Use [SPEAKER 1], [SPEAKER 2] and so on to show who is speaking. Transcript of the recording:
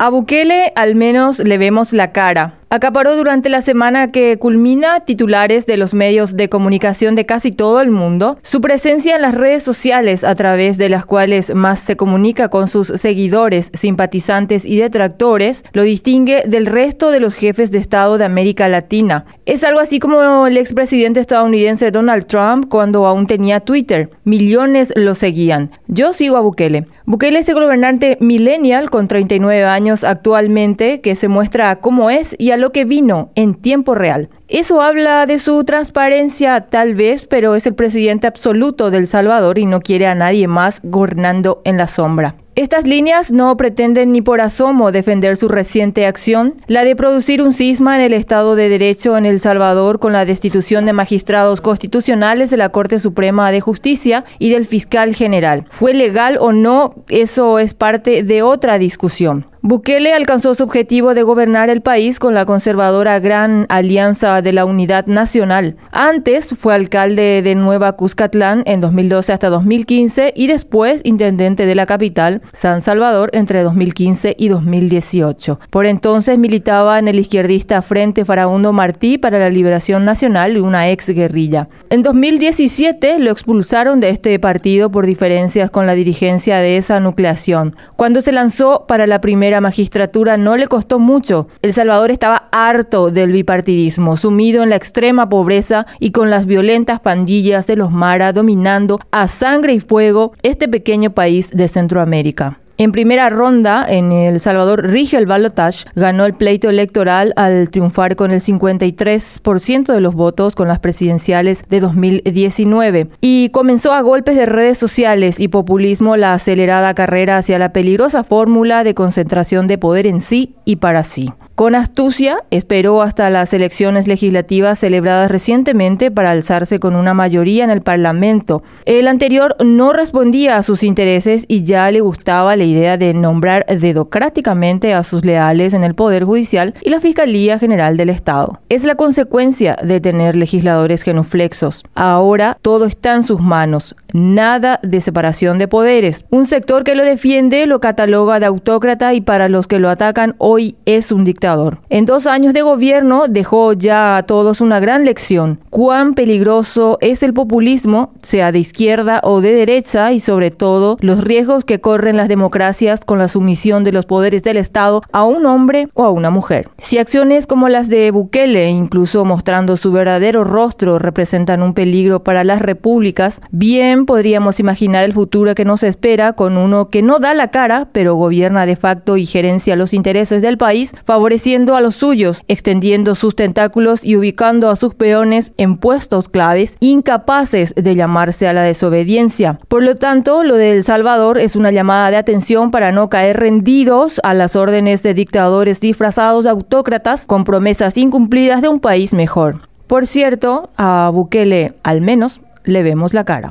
[SPEAKER 1] A Bukele al menos le vemos la cara. Acaparó durante la semana que culmina titulares de los medios de comunicación de casi todo el mundo. Su presencia en las redes sociales, a través de las cuales más se comunica con sus seguidores, simpatizantes y detractores, lo distingue del resto de los jefes de Estado de América Latina. Es algo así como el expresidente estadounidense Donald Trump cuando aún tenía Twitter. Millones lo seguían. Yo sigo a Bukele. Bukele es el gobernante millennial con 39 años actualmente que se muestra cómo es y a lo que vino en tiempo real. Eso habla de su transparencia tal vez, pero es el presidente absoluto del Salvador y no quiere a nadie más gobernando en la sombra. Estas líneas no pretenden ni por asomo defender su reciente acción, la de producir un cisma en el Estado de Derecho en El Salvador con la destitución de magistrados constitucionales de la Corte Suprema de Justicia y del fiscal general. ¿Fue legal o no? Eso es parte de otra discusión. Bukele alcanzó su objetivo de gobernar el país con la conservadora Gran Alianza de la Unidad Nacional. Antes fue alcalde de Nueva Cuscatlán en 2012 hasta 2015 y después intendente de la capital, San Salvador, entre 2015 y 2018. Por entonces militaba en el izquierdista Frente Farabundo Martí para la Liberación Nacional y una ex guerrilla. En 2017 lo expulsaron de este partido por diferencias con la dirigencia de esa nucleación. Cuando se lanzó para la primera magistratura no le costó mucho. El Salvador estaba harto del bipartidismo, sumido en la extrema pobreza y con las violentas pandillas de los Mara dominando a sangre y fuego este pequeño país de Centroamérica. En primera ronda, en El Salvador, Rigel Balotage ganó el pleito electoral al triunfar con el 53% de los votos con las presidenciales de 2019 y comenzó a golpes de redes sociales y populismo la acelerada carrera hacia la peligrosa fórmula de concentración de poder en sí y para sí. Con astucia, esperó hasta las elecciones legislativas celebradas recientemente para alzarse con una mayoría en el Parlamento. El anterior no respondía a sus intereses y ya le gustaba la idea de nombrar dedocráticamente a sus leales en el Poder Judicial y la Fiscalía General del Estado. Es la consecuencia de tener legisladores genuflexos. Ahora todo está en sus manos, nada de separación de poderes. Un sector que lo defiende lo cataloga de autócrata y para los que lo atacan hoy es un dictador en dos años de gobierno dejó ya a todos una gran lección. Cuán peligroso es el populismo, sea de izquierda o de derecha, y sobre todo los riesgos que corren las democracias con la sumisión de los poderes del Estado a un hombre o a una mujer. Si acciones como las de Bukele, incluso mostrando su verdadero rostro, representan un peligro para las repúblicas, bien podríamos imaginar el futuro que nos espera con uno que no da la cara, pero gobierna de facto y gerencia los intereses del país, a los suyos, extendiendo sus tentáculos y ubicando a sus peones en puestos claves, incapaces de llamarse a la desobediencia. Por lo tanto, lo de El Salvador es una llamada de atención para no caer rendidos a las órdenes de dictadores disfrazados de autócratas con promesas incumplidas de un país mejor. Por cierto, a Bukele al menos le vemos la cara.